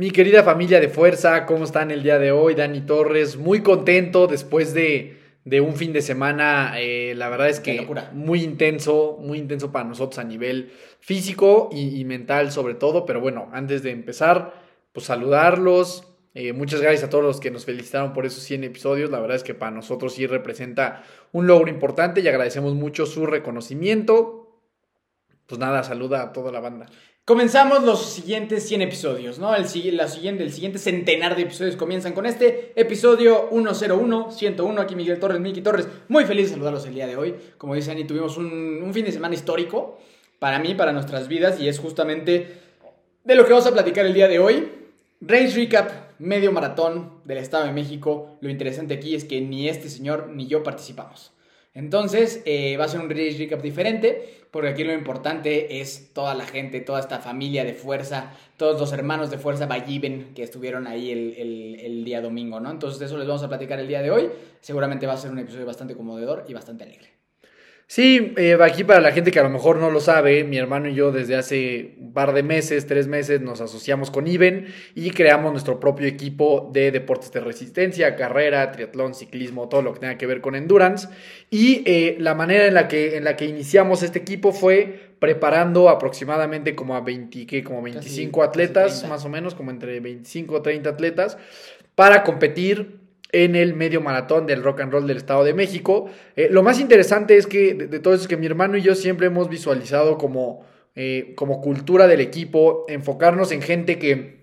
Mi querida familia de fuerza, ¿cómo están el día de hoy? Dani Torres, muy contento después de, de un fin de semana, eh, la verdad es que muy intenso, muy intenso para nosotros a nivel físico y, y mental sobre todo, pero bueno, antes de empezar, pues saludarlos. eh, muchas gracias a todos los que nos felicitaron por esos 100 episodios. La verdad es que para nosotros sí representa un logro importante y agradecemos mucho su reconocimiento. Pues nada, saluda a toda la banda. Comenzamos los siguientes 100 episodios, ¿no? El, la siguiente, el siguiente centenar de episodios comienzan con este episodio 101, 101. Aquí Miguel Torres, Miki Torres. Muy feliz de saludarlos el día de hoy. Como dice Ani, tuvimos un, un fin de semana histórico para mí, para nuestras vidas, y es justamente de lo que vamos a platicar el día de hoy. Race Recap, medio maratón del Estado de México. Lo interesante aquí es que ni este señor ni yo participamos. Entonces, eh, va a ser un race recap diferente, porque aquí lo importante es toda la gente, toda esta familia de fuerza, todos los hermanos de fuerza Balliven que estuvieron ahí el día domingo, ¿no? Entonces, de eso les vamos a platicar el día de hoy. Seguramente va a ser un episodio bastante conmovedor y bastante alegre. Sí, eh, aquí para la gente que a lo mejor no lo sabe, mi hermano y yo desde hace un par de meses, tres meses, nos asociamos con Iben y creamos nuestro propio equipo de deportes de resistencia, carrera, triatlón, ciclismo, todo lo que tenga que ver con endurance. Y eh, la manera en la, que, en la que iniciamos este equipo fue preparando aproximadamente como a 20, ¿qué? como 25 casi atletas, 30. más o menos, como entre 25 o 30 atletas, para competir en el medio maratón del rock and roll del Estado de México. Eh, lo más interesante es que de, de todo eso es que mi hermano y yo siempre hemos visualizado como, eh, como cultura del equipo, enfocarnos en gente que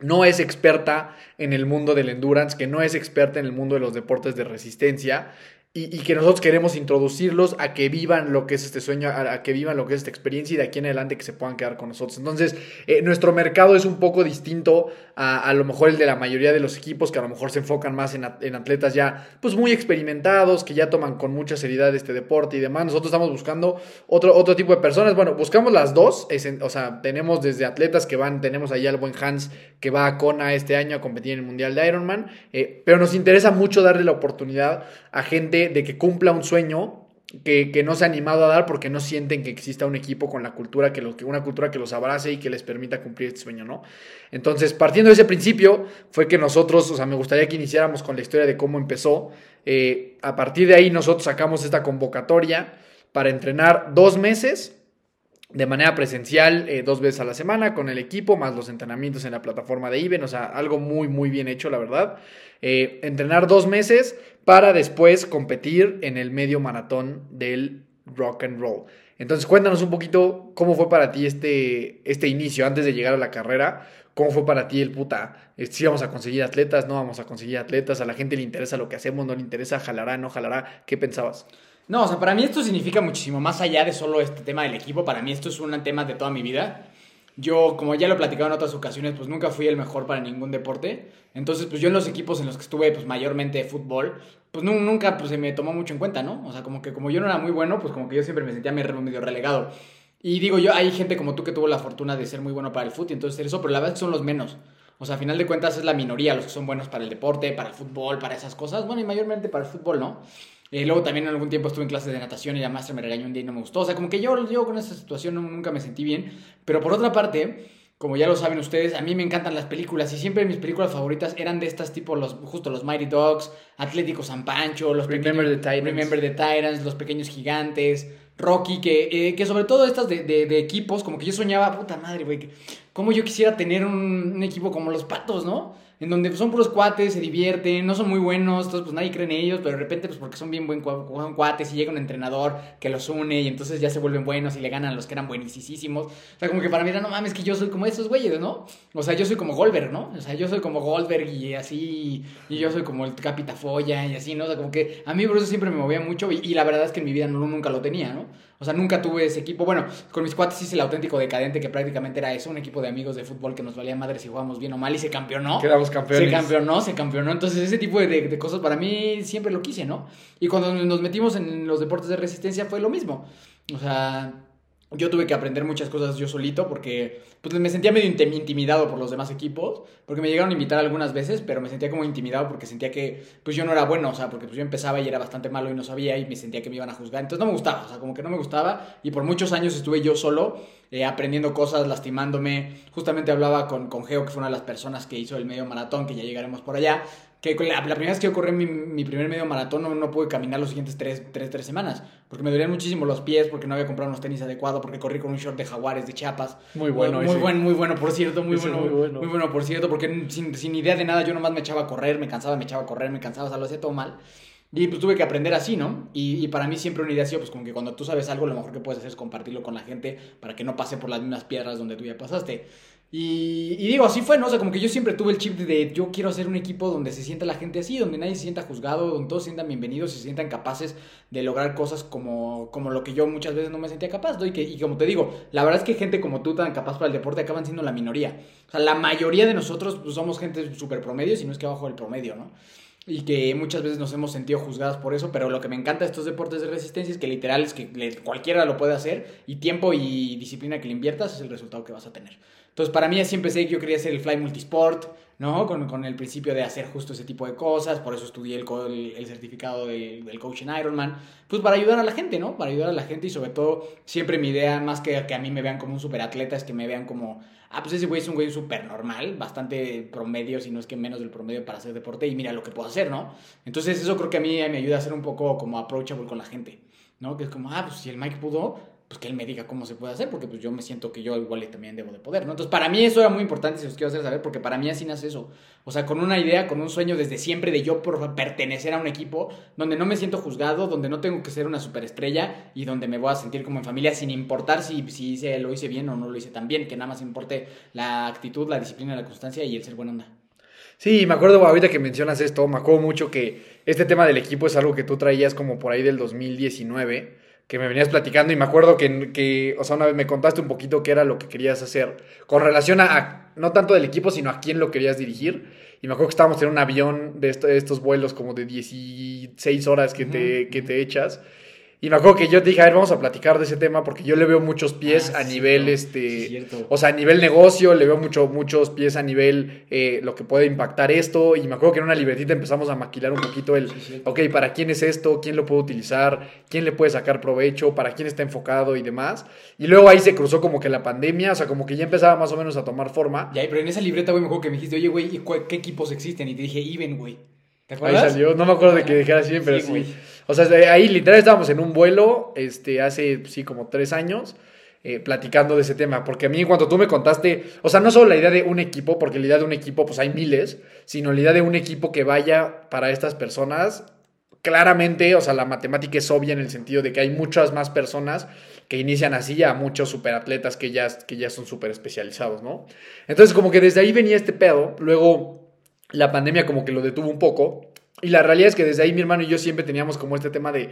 no es experta en el mundo del endurance, que no es experta en el mundo de los deportes de resistencia. Y, que nosotros queremos introducirlos a que vivan lo que es este sueño, a, a que vivan lo que es esta experiencia y de aquí en adelante que se puedan quedar con nosotros. Entonces, eh, nuestro mercado es un poco distinto a, a lo mejor el de la mayoría de los equipos que a lo mejor se enfocan más en, en atletas ya pues muy experimentados, que ya toman con mucha seriedad este deporte y demás. Nosotros estamos buscando otro, otro tipo de personas. Bueno, buscamos las dos, es o sea, tenemos desde atletas que van, tenemos allá al buen Hans que va a Kona este año a competir en el Mundial de Ironman, eh, pero nos interesa mucho darle la oportunidad a gente de que cumpla un sueño que, que no se ha animado a dar porque no sienten que exista un equipo con la cultura que, lo, que una cultura que los abrace y que les permita cumplir este sueño, ¿no? Entonces, partiendo de ese principio, fue que nosotros, o sea, me gustaría que iniciáramos con la historia de cómo empezó. Eh, a partir de ahí, nosotros sacamos esta convocatoria para entrenar dos meses de manera presencial, eh, dos veces a la semana con el equipo, más los entrenamientos en la plataforma de Iben, o sea, algo muy, muy bien hecho, la verdad. Eh, entrenar dos meses para después competir en el medio maratón del rock and roll. Entonces, cuéntanos un poquito cómo fue para ti este, este inicio antes de llegar a la carrera. ¿Cómo fue para ti el puta? Si vamos a conseguir atletas, no vamos a conseguir atletas, a la gente le interesa lo que hacemos, no le interesa, jalará, no jalará. ¿Qué pensabas? No, o sea, para mí esto significa muchísimo más allá de solo este tema del equipo. Para mí esto es un tema de toda mi vida. Yo, como ya lo he platicado en otras ocasiones, pues nunca fui el mejor para ningún deporte. Entonces, pues yo en los equipos en los que estuve, pues mayormente de fútbol, pues nu- nunca pues, se me tomó mucho en cuenta, ¿no? O sea, como que como yo no era muy bueno, pues como que yo siempre me sentía medio relegado. Y digo yo, hay gente como tú que tuvo la fortuna de ser muy bueno para el fútbol entonces eso, pero la verdad es que son los menos. O sea, a final de cuentas es la minoría los que son buenos para el deporte, para el fútbol, para esas cosas. Bueno, y mayormente para el fútbol, ¿no? Y luego también en algún tiempo estuve en clases de natación y la maestra me regañó un día y no me gustó. O sea, como que yo, yo con esa situación no- nunca me sentí bien. Pero por otra parte, como ya lo saben ustedes, a mí me encantan las películas y siempre mis películas favoritas eran de estas tipo los justo los Mighty Dogs, Atlético San Pancho, los Remember pequeños- the Titans. Remember the Titans, los pequeños gigantes, Rocky, que, eh, que sobre todo estas de, de- de equipos, como que yo soñaba, puta madre, güey, cómo yo quisiera tener un, un equipo como los Patos, ¿no? En donde son puros cuates, se divierten, no son muy buenos, entonces pues nadie cree en ellos, pero de repente pues porque son bien buen cua- cuates y llega un entrenador que los une y entonces ya se vuelven buenos y le ganan a los que eran buenísimos. O sea, como que para mí era, no mames, que yo soy como esos güeyes, ¿no? O sea, yo soy como Goldberg, ¿no? O sea, yo soy como Goldberg y así, y yo soy como el Capitafolla y así, ¿no? O sea, como que a mí por eso siempre me movía mucho y, y la verdad es que en mi vida no, nunca lo tenía, ¿no? O sea, nunca tuve ese equipo. Bueno, con mis cuates hice el auténtico decadente que prácticamente era eso, un equipo de amigos de fútbol que nos valía madre si jugábamos bien o mal y se campeonó. Quedamos campeones. Se campeonó, se campeonó. Entonces, ese tipo de, de cosas para mí siempre lo quise, ¿no? Y cuando nos metimos en los deportes de resistencia fue lo mismo. O sea, yo tuve que aprender muchas cosas yo solito porque pues, me sentía medio intim- intimidado por los demás equipos, porque me llegaron a invitar algunas veces, pero me sentía como intimidado porque sentía que pues yo no era bueno, o sea, porque pues yo empezaba y era bastante malo y no sabía y me sentía que me iban a juzgar, entonces no me gustaba, o sea, como que no me gustaba y por muchos años estuve yo solo eh, aprendiendo cosas, lastimándome, justamente hablaba con, con Geo, que fue una de las personas que hizo el medio maratón, que ya llegaremos por allá, que la, la primera vez que yo corrí mi, mi primer medio maratón no, no pude caminar los siguientes tres, tres, tres semanas, porque me dolían muchísimo los pies, porque no había comprado unos tenis adecuados, porque corrí con un short de jaguares de Chiapas. Muy bueno Muy ese. bueno, muy bueno, por cierto, muy bueno, muy bueno. muy bueno, por cierto, porque sin, sin idea de nada yo nomás me echaba a correr, me cansaba, me echaba a correr, me cansaba, o sea, lo hacía todo mal. Y pues tuve que aprender así, ¿no? Y, y para mí siempre una idea ha sido, pues como que cuando tú sabes algo, lo mejor que puedes hacer es compartirlo con la gente para que no pase por las mismas piedras donde tú ya pasaste. Y, y digo, así fue, ¿no? O sea, como que yo siempre tuve el chip de yo quiero hacer un equipo donde se sienta la gente así, donde nadie se sienta juzgado, donde todos se sientan bienvenidos, se sientan capaces de lograr cosas como, como lo que yo muchas veces no me sentía capaz, ¿no? Y, que, y como te digo, la verdad es que gente como tú tan capaz para el deporte acaban siendo la minoría. O sea, la mayoría de nosotros pues, somos gente súper promedio, si no es que abajo del promedio, ¿no? y que muchas veces nos hemos sentido juzgadas por eso, pero lo que me encanta de estos deportes de resistencia es que literal es que cualquiera lo puede hacer y tiempo y disciplina que le inviertas es el resultado que vas a tener. Entonces para mí sé que yo quería hacer el fly multisport, ¿no? Con, con el principio de hacer justo ese tipo de cosas, por eso estudié el, el, el certificado de- del coach en Ironman, pues para ayudar a la gente, ¿no? Para ayudar a la gente y sobre todo siempre mi idea, más que que a mí me vean como un superatleta, es que me vean como, ah, pues ese güey es un güey súper normal, bastante promedio, si no es que menos del promedio para hacer deporte y mira lo que puedo hacer, ¿no? Entonces eso creo que a mí me ayuda a ser un poco como approachable con la gente, ¿no? Que es como, ah, pues si el Mike pudo, pues que él me diga cómo se puede hacer, porque pues yo me siento que yo igual también debo de poder, ¿no? Entonces para mí eso era muy importante, si os quiero hacer saber, porque para mí así nace eso. O sea, con una idea, con un sueño desde siempre de yo por pertenecer a un equipo donde no me siento juzgado, donde no tengo que ser una superestrella y donde me voy a sentir como en familia sin importar si, si hice, lo hice bien o no lo hice tan bien, que nada más importe la actitud, la disciplina, la constancia y el ser buena onda. Sí, me acuerdo ahorita que mencionas esto, me acuerdo mucho que este tema del equipo es algo que tú traías como por ahí del 2019, que me venías platicando y me acuerdo que, que, o sea, una vez me contaste un poquito qué era lo que querías hacer con relación a, a- no tanto del equipo, sino a quién lo querías dirigir. Y me acuerdo que estábamos en un avión de, esto- de estos vuelos como de 16 horas que, te, que te echas. Y me acuerdo que yo te dije, a ver, vamos a platicar de ese tema porque yo le veo muchos pies Ah, a sí, nivel, no, este, o sea, a nivel negocio, le veo mucho, muchos pies a nivel eh, lo que puede impactar esto. Y me acuerdo que en una libretita empezamos a maquilar un poquito el, Sí, ok, ¿para quién es esto? ¿Quién lo puede utilizar? ¿Quién le puede sacar provecho? ¿Para quién está enfocado y demás? Y luego ahí se cruzó como que la pandemia, o sea, como que ya empezaba más o menos a tomar forma. Ya, pero en esa libreta, güey, me acuerdo que me dijiste, oye, güey, ¿y cu- ¿qué equipos existen? Y te dije, Even, güey. ¿Te Ahí acuerdas? salió, no me acuerdo de que dijera así, pero Sí. O sea, ahí literal estábamos en un vuelo, este, hace, sí, como tres años, eh, platicando de ese tema. Porque a mí, cuando tú me contaste, o sea, no solo la idea de un equipo, porque la idea de un equipo, pues hay miles, sino la idea de un equipo que vaya para estas personas, claramente, o sea, la matemática es obvia en el sentido de que hay muchas más personas que inician así a muchos superatletas que ya, que ya son súper especializados, ¿no? Entonces, como que desde ahí venía este pedo, luego la pandemia como que lo detuvo un poco, y la realidad es que desde ahí mi hermano y yo siempre teníamos como este tema de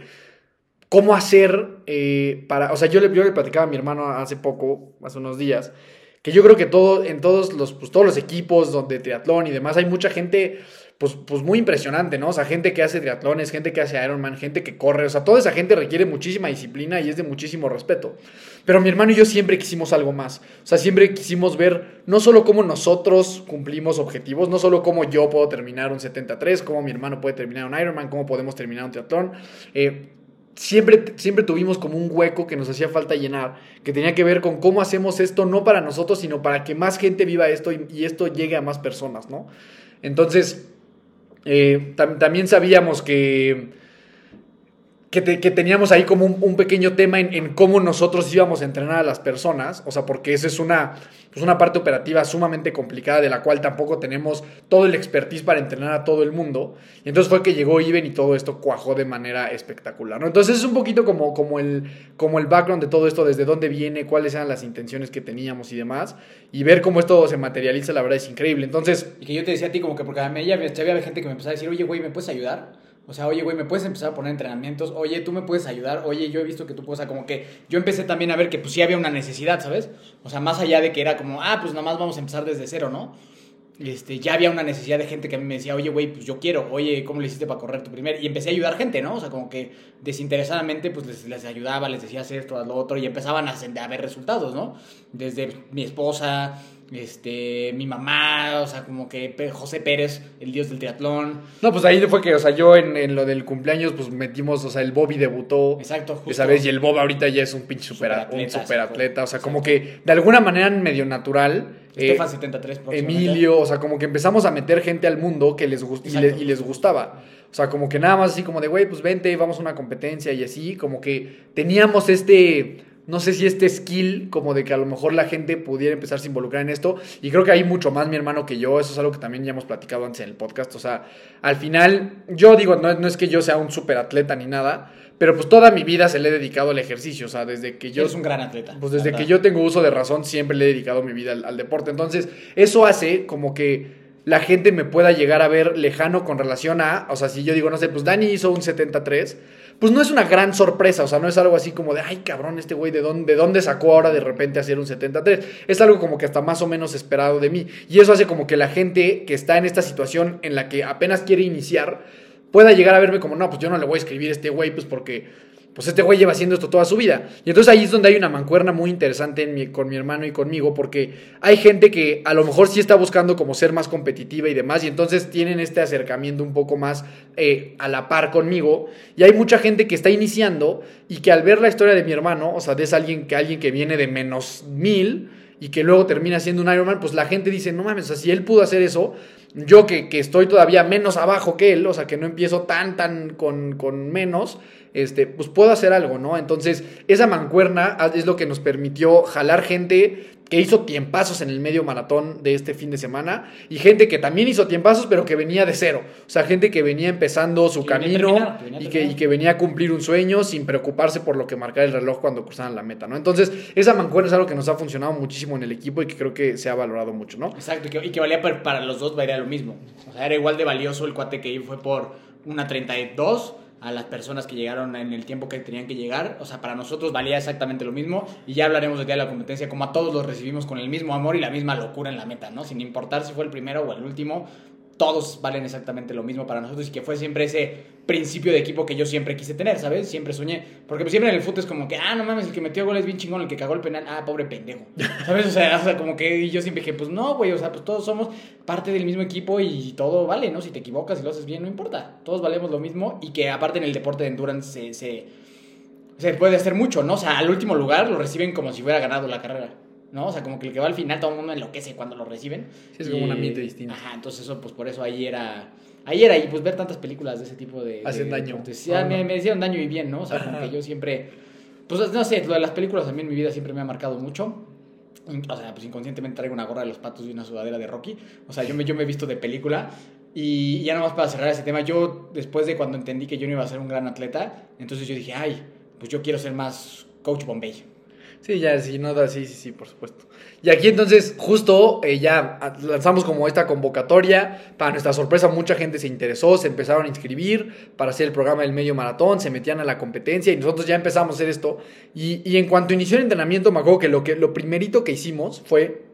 cómo hacer eh, para, o sea, yo le, platicaba a mi hermano hace poco, hace unos días, que yo creo que todo, en todos los, pues, todos los equipos donde triatlón y demás hay mucha gente, pues, pues muy impresionante, ¿no? O sea, gente que hace triatlones, gente que hace Ironman, gente que corre, o sea, toda esa gente requiere muchísima disciplina y es de muchísimo respeto. Pero mi hermano y yo siempre quisimos algo más. O sea, siempre quisimos ver no solo cómo nosotros cumplimos objetivos, no solo cómo yo puedo terminar un 73, cómo mi hermano puede terminar un Ironman, cómo podemos terminar un triatlón. Eh, siempre, siempre tuvimos como un hueco que nos hacía falta llenar, que tenía que ver con cómo hacemos esto no para nosotros, sino para que más gente viva esto y, y esto llegue a más personas, ¿no? Entonces, eh, tam- también sabíamos que, que que, te- que teníamos ahí como un, un pequeño tema en, en cómo nosotros íbamos a entrenar a las personas, o sea, porque esa es una, pues una parte operativa sumamente complicada de la cual tampoco tenemos todo el expertise para entrenar a todo el mundo. Y entonces fue que llegó Iben y todo esto cuajó de manera espectacular, ¿no? Entonces es un poquito como, como, el, como el background de todo esto, desde dónde viene, cuáles eran las intenciones que teníamos y demás, y ver cómo esto se materializa, la verdad es increíble. Entonces, Y que yo te decía a ti como que porque a mí había, había gente que me empezaba a decir, oye, güey, ¿me puedes ayudar? O sea, oye, güey, ¿me puedes empezar a poner entrenamientos? Oye, ¿tú me puedes ayudar? Oye, yo he visto que tú puedes... O sea, como que yo empecé también a ver que pues sí había una necesidad, ¿sabes? O sea, más allá de que era como, ah, pues nada más vamos a empezar desde cero, ¿no? Este, ya había una necesidad de gente que a mí me decía, oye, güey, pues yo quiero, oye, ¿cómo le hiciste para correr tu primer? Y empecé a ayudar gente, ¿no? O sea, como que desinteresadamente, pues les, ayudaba, les decía esto, lo otro, y empezaban a, a ver resultados, ¿no? Desde mi esposa, este, mi mamá, o sea, como que José Pérez, el dios del triatlón. no, pues ahí fue que, o sea, yo en, en lo del cumpleaños, pues metimos, o sea, el Bobby debutó. Exacto, justo. Esa vez, y el Bob ahorita ya es un pinche super, un Superatleta. O sea, como que de alguna manera medio natural. eh, Estefan 73 próximamente. Emilio, o sea, como que empezamos a meter gente al mundo que les gust- y, y les gustaba. O sea, como que nada más así como de, güey, pues vente, vamos a una competencia y así, como que teníamos este, no sé si este skill, como de que a lo mejor la gente pudiera empezar a se involucrar en esto. Y creo que hay mucho más mi hermano que yo, eso es algo que también ya hemos platicado antes en el podcast. O sea, al final, yo digo, no, no es que yo sea un super atleta ni nada, pero pues toda mi vida se le he dedicado al ejercicio, o sea, desde que yo... Eres un gran atleta. Pues desde que yo tengo uso de razón, siempre le he dedicado mi vida al, al deporte. Entonces, eso hace como que la gente me pueda llegar a ver lejano con relación a, o sea, si yo digo, no sé, pues Dani hizo un 73, pues no es una gran sorpresa, o sea, no es algo así como de, ay cabrón, este güey, ¿de dónde, ¿de dónde sacó ahora de repente hacer un 73? Es algo como que está más o menos esperado de mí. Y eso hace como que la gente que está en esta situación en la que apenas quiere iniciar, pueda llegar a verme como, no, pues yo no le voy a escribir a este güey, pues porque pues este güey lleva haciendo esto toda su vida. Y entonces ahí es donde hay una mancuerna muy interesante con mi hermano y conmigo, porque hay gente que a lo mejor sí está buscando como ser más competitiva y demás, y entonces tienen este acercamiento un poco más eh, a la par conmigo. Y hay mucha gente que está iniciando y que al ver la historia de mi hermano, o sea, es alguien que, alguien que viene de menos mil y que luego termina siendo un Ironman, pues la gente dice, no mames, o sea, si él pudo hacer eso, yo que, que estoy todavía menos abajo que él, o sea, que no empiezo tan, tan con, con menos, este, pues puedo hacer algo, ¿no? Entonces, esa mancuerna es lo que nos permitió jalar gente que hizo tiempazos en el medio maratón de este fin de semana y gente que también hizo tiempazos pero que venía de cero. O sea, gente que venía empezando su Que camino que venía y, que, y que venía a cumplir un sueño sin preocuparse por lo que marcara el reloj cuando cruzaban la meta, ¿no? Entonces, esa mancuerna es algo que nos ha funcionado muchísimo en el equipo y que creo que se ha valorado mucho, ¿no? Exacto, y que, y que valía para, para los dos, valía lo mismo. O sea, era igual de valioso el cuate que fue por una 32 a las personas que llegaron en el tiempo que tenían que llegar. O sea, para nosotros valía exactamente lo mismo. Y ya hablaremos del día de la competencia, como a todos los recibimos con el mismo amor y la misma locura en la meta, ¿no? Sin importar si fue el primero o el último, todos valen exactamente lo mismo para nosotros y que fue siempre ese principio de equipo que yo siempre quise tener, ¿sabes? Siempre soñé. Porque pues, siempre en el fútbol es como que, ah, no mames, el que metió gol es bien chingón, el que cagó el penal, ah, pobre pendejo. ¿Sabes? O sea, o sea, como que yo siempre dije, pues no, güey, o sea, pues todos somos parte del mismo equipo y todo vale, ¿no? Si te equivocas y lo haces bien, no importa. Todos valemos lo mismo y que aparte en el deporte de endurance se, se, se puede hacer mucho, ¿no? O sea, al último lugar lo reciben como si hubiera ganado la carrera. ¿No? O sea, como que el que va al final todo el mundo enloquece cuando lo reciben. Sí, es como un ambiente distinto. Ajá, entonces eso, pues por eso ahí era... Ahí era, y pues ver tantas películas de ese tipo de... Hacen de daño. Sí, ah, me, me hicieron daño y bien, ¿no? O sea, como que yo siempre... Pues no sé, lo de las películas también en mi vida siempre me ha marcado mucho. O sea, pues inconscientemente traigo una gorra de los patos y una sudadera de Rocky. O sea, yo me, yo me he visto de película. Y ya nomás para cerrar ese tema, yo después de cuando entendí que yo no iba a ser un gran atleta, entonces yo dije, ay, pues yo quiero ser más coach Bombay. Sí, ya, sí, no, da- sí, sí, sí, por supuesto. Y aquí entonces, justo eh, ya lanzamos como esta convocatoria. Para nuestra sorpresa, mucha gente se interesó, se empezaron a inscribir para hacer el programa del medio maratón, se metían a la competencia y nosotros ya empezamos a hacer esto. Y, y en cuanto inició el entrenamiento, me acuerdo que lo, que lo primerito que hicimos fue.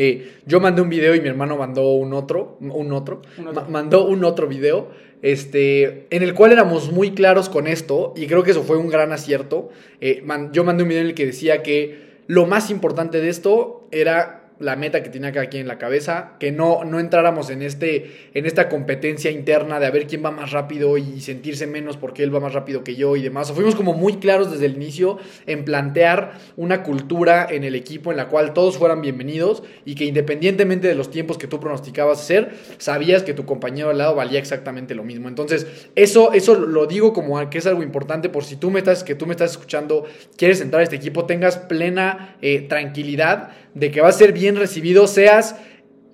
Eh, yo mandé un video y mi hermano mandó un otro, un otro, Un otro. ma- mandó un otro video, este, en el cual éramos muy claros con esto y creo que eso fue un gran acierto. Eh, man- yo mandé un video en el que decía que lo más importante de esto era la meta que tenía cada quien en la cabeza, que no, no entráramos en, este, en esta competencia interna de a ver quién va más rápido y sentirse menos porque él va más rápido que yo y demás. O fuimos como muy claros desde el inicio en plantear una cultura en el equipo en la cual todos fueran bienvenidos y que independientemente de los tiempos que tú pronosticabas hacer, sabías que tu compañero al lado valía exactamente lo mismo. Entonces, eso, eso lo digo como que es algo importante por si tú me estás, que tú me estás escuchando, quieres entrar a este equipo, tengas plena eh, tranquilidad de que va a ser bien recibido, seas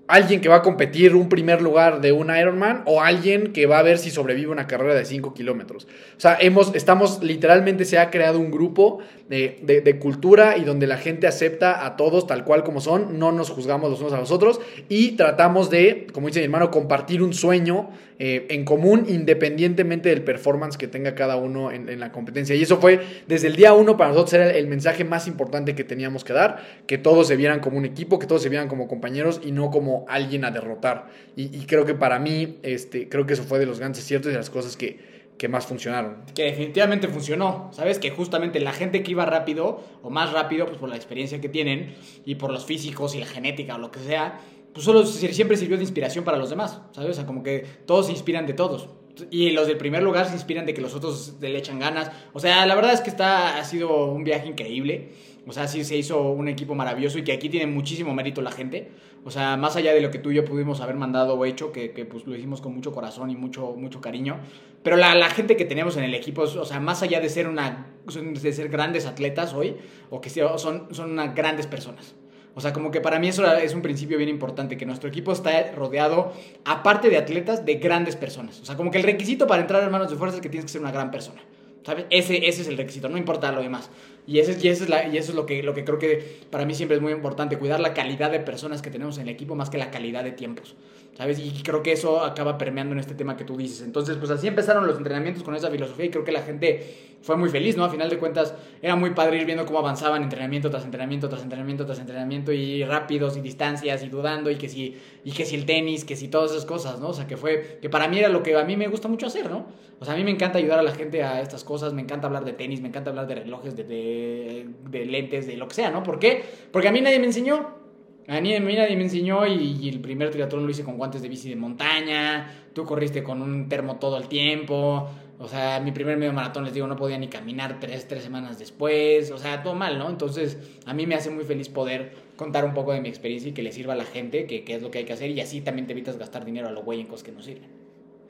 alguien que va a competir un primer lugar de un Ironman o alguien que va a ver si sobrevive una carrera de 5 kilómetros. O sea, hemos, estamos, literalmente se ha creado un grupo de, de, cultura y donde la gente acepta a todos tal cual como son, no nos juzgamos los unos a los otros y tratamos de, como dice mi hermano, compartir un sueño eh, en común independientemente del performance que tenga cada uno en, la competencia. Y eso fue desde el día uno para nosotros era el mensaje más importante que teníamos que dar, que todos se vieran como un equipo, que todos se vieran como compañeros y no como alguien a derrotar. Y, creo que para mí, este, creo que eso fue de los grandes ciertos y de las cosas que, que más funcionaron. Que definitivamente funcionó, ¿sabes? Que justamente la gente que iba rápido o más rápido, pues por la experiencia que tienen y por los físicos y la genética o lo que sea, pues solo siempre sirvió de inspiración para los demás, ¿sabes? O como que todos se inspiran de todos. Y los del primer lugar se inspiran de que los otros le echan ganas. O sea, la verdad es que está, ha sido un viaje increíble. O sea, sí se hizo un equipo maravilloso y que aquí tiene muchísimo mérito la gente. O sea, más allá de lo que tú y yo pudimos haber mandado o hecho, que, que pues lo hicimos con mucho corazón y mucho, mucho cariño. Pero la, la, gente que tenemos en el equipo, o sea, más allá de ser, una, de ser grandes atletas hoy, o que son, son unas grandes personas. O sea, como que para mí eso es un principio bien importante, que nuestro equipo está rodeado, aparte de atletas, de grandes personas. O sea, como que el requisito para entrar en manos de fuerza es que tienes que ser una gran persona. ¿Sabes? Ese, ese es el requisito, no importa lo demás. Y, ese, y, ese es la, y eso es lo que, lo que creo que para mí siempre es muy importante, cuidar la calidad de personas que tenemos en el equipo más que la calidad de tiempos. ¿Sabes? Y creo que eso acaba permeando en este tema que tú dices. Entonces, pues así empezaron los entrenamientos con esa filosofía y creo que la gente fue muy feliz, ¿no? A final de cuentas, era muy padre ir viendo cómo avanzaban entrenamiento tras entrenamiento, tras entrenamiento, tras entrenamiento y rápidos y distancias y dudando y que si, y que si el tenis, que si todas esas cosas, ¿no? O sea, que fue, que para mí era lo que a mí me gusta mucho hacer, ¿no? O sea, a mí me encanta ayudar a la gente a estas cosas, me encanta hablar de tenis, me encanta hablar de relojes, de, de, de lentes, de lo que sea, ¿no? ¿Por qué? Porque a mí nadie me enseñó. A mí, nadie me enseñó y, el primer triatlón lo hice con guantes de bici de montaña, tú corriste con un termo todo el tiempo, o sea, mi primer medio maratón, les digo, no podía ni caminar tres, tres semanas después, o sea, todo mal, ¿no? Entonces, a mí me hace muy feliz poder contar un poco de mi experiencia y que le sirva a la gente, que, que es lo que hay que hacer, y así también te evitas gastar dinero a lo güey en cosas que no sirven.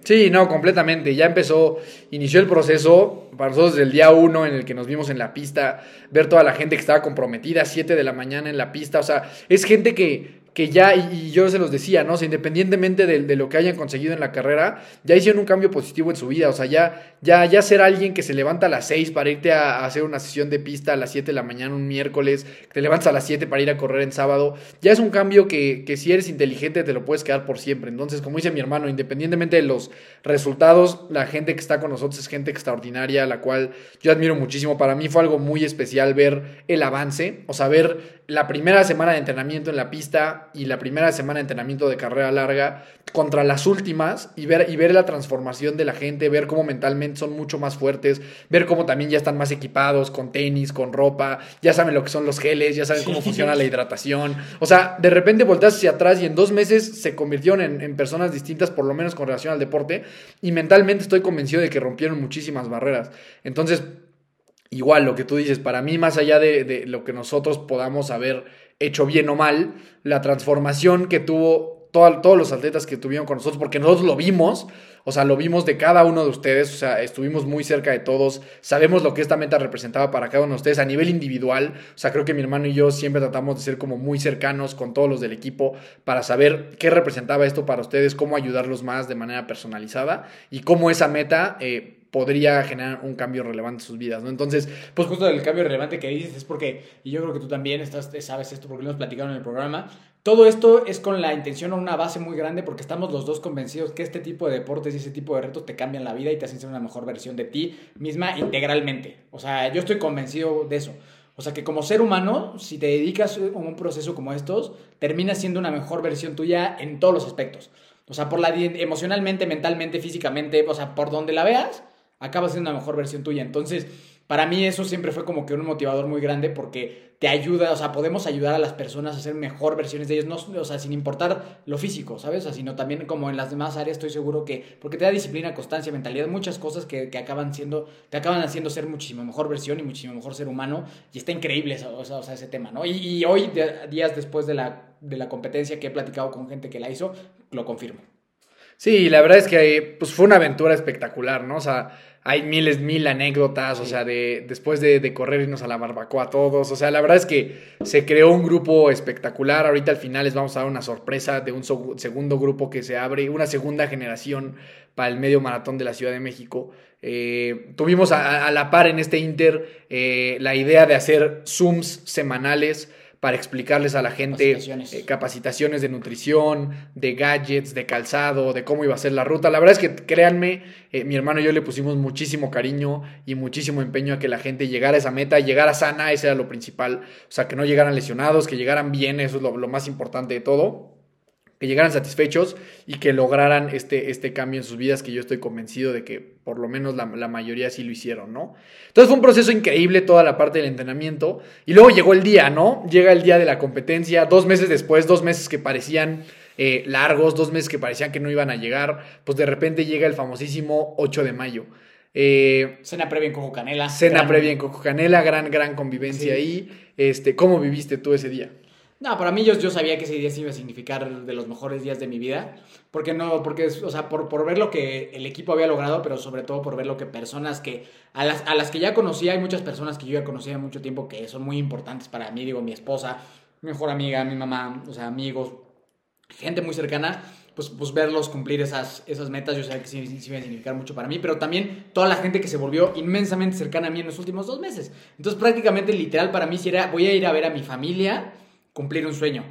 Sí, no, completamente. Ya empezó, inició el proceso, para nosotros desde el día uno en el que nos vimos en la pista, ver toda la gente que estaba comprometida, 7 de la mañana en la pista, o sea, es gente que, que ya, y, yo se los decía, ¿no? O independientemente de, lo que hayan conseguido en la carrera, ya hicieron un cambio positivo en su vida. O sea, ya, ya, ya ser alguien que se levanta a las 6 para irte a, hacer una sesión de pista a las 7 de la mañana un miércoles, te levantas a las 7 para ir a correr en sábado, ya es un cambio que, que si eres inteligente te lo puedes quedar por siempre. Entonces, como dice mi hermano, independientemente de los resultados, la gente que está con nosotros es gente extraordinaria, la cual yo admiro muchísimo. Para mí fue algo muy especial ver el avance, o sea, ver la primera semana de entrenamiento en la pista y la primera semana de entrenamiento de carrera larga contra las últimas y ver, y ver la transformación de la gente, ver cómo mentalmente son mucho más fuertes, ver cómo también ya están más equipados con tenis, con ropa, ya saben lo que son los geles, ya saben cómo funciona la hidratación. O sea, de repente volteas hacia atrás y en dos meses se convirtieron en, en personas distintas, por lo menos con relación al deporte, y mentalmente estoy convencido de que rompieron muchísimas barreras. Entonces, igual lo que tú dices, para mí, más allá de, lo que nosotros podamos haber hecho bien o mal, la transformación que tuvo todos los atletas que tuvieron con nosotros, porque nosotros lo vimos, o sea, lo vimos de cada uno de ustedes, o sea, estuvimos muy cerca de todos, sabemos lo que esta meta representaba para cada uno de ustedes a nivel individual, o sea, creo que mi hermano y yo siempre tratamos de ser como muy cercanos con todos los del equipo para saber qué representaba esto para ustedes, cómo ayudarlos más de manera personalizada y cómo esa meta... Eh, podría generar un cambio relevante en sus vidas, ¿no? Entonces, pues justo el cambio relevante que dices es porque, y yo creo que tú también estás, sabes esto porque lo hemos platicado en el programa, todo esto es con la intención o una base muy grande porque estamos los dos convencidos que este tipo de deportes y ese tipo de retos te cambian la vida y te hacen ser una mejor versión de ti misma integralmente. O sea, yo estoy convencido de eso. O sea, que como ser humano, si te dedicas a un proceso como estos, terminas siendo una mejor versión tuya en todos los aspectos. O sea, por la emocionalmente, mentalmente, físicamente, o sea, por donde la veas, acaba siendo una mejor versión tuya. Entonces, para mí eso siempre fue como que un motivador muy grande porque te ayuda, o sea, podemos ayudar a las personas a ser mejor versiones de ellos, no, o sea, sin importar lo físico, ¿sabes? O sea, sino también como en las demás áreas estoy seguro que, porque te da disciplina, constancia, mentalidad, muchas cosas que, que acaban siendo, te acaban haciendo ser muchísimo mejor versión y muchísimo mejor ser humano y está increíble o sea, o sea, ese tema, ¿no? Y, y hoy, días después de la, de la competencia que he platicado con gente que la hizo, lo confirmo. Sí, la verdad es que pues, fue una aventura espectacular, ¿no? O sea, hay miles, mil anécdotas, o sea, de después de, de, correr irnos a la barbacoa todos, o sea, la verdad es que se creó un grupo espectacular, ahorita al final les vamos a dar una sorpresa de un segundo grupo que se abre, una segunda generación para el medio maratón de la Ciudad de México. Eh, tuvimos a, a, la par en este Inter eh, la idea de hacer Zooms semanales para explicarles a la gente capacitaciones. Eh, capacitaciones. de nutrición, de gadgets, de calzado, de cómo iba a ser la ruta. La verdad es que créanme, eh, mi hermano y yo le pusimos muchísimo cariño y muchísimo empeño a que la gente llegara a esa meta, llegara sana, ese era lo principal. O sea, que no llegaran lesionados, que llegaran bien, eso es lo, lo más importante de todo que llegaran satisfechos y que lograran este, este cambio en sus vidas que yo estoy convencido de que por lo menos la, la, mayoría sí lo hicieron, ¿no? Entonces fue un proceso increíble toda la parte del entrenamiento y luego llegó el día, ¿no? Llega el día de la competencia, dos meses después, dos meses que parecían eh, largos, dos meses que parecían que no iban a llegar, pues de repente llega el famosísimo 8 de mayo. Eh, cena previa en Coco Canela. Cena gran... previa en Coco Canela, gran, gran convivencia sí. ahí. Este, ¿Cómo viviste tú ese día? No, para mí yo, yo sabía que ese día sí iba a significar de los mejores días de mi vida. Porque no, porque, o sea, por, por ver lo que el equipo había logrado, pero sobre todo por ver lo que personas que, a las, a las que ya conocía, hay muchas personas que yo ya conocía mucho tiempo que son muy importantes para mí, digo, mi esposa, mi mejor amiga, mi mamá, o sea, amigos, gente muy cercana, pues, pues verlos cumplir esas, esas metas, yo sabía que sí, sí, iba a significar mucho para mí, pero también toda la gente que se volvió inmensamente cercana a mí en los últimos dos meses. Entonces prácticamente literal para mí si era, voy a ir a ver a mi familia cumplir un sueño.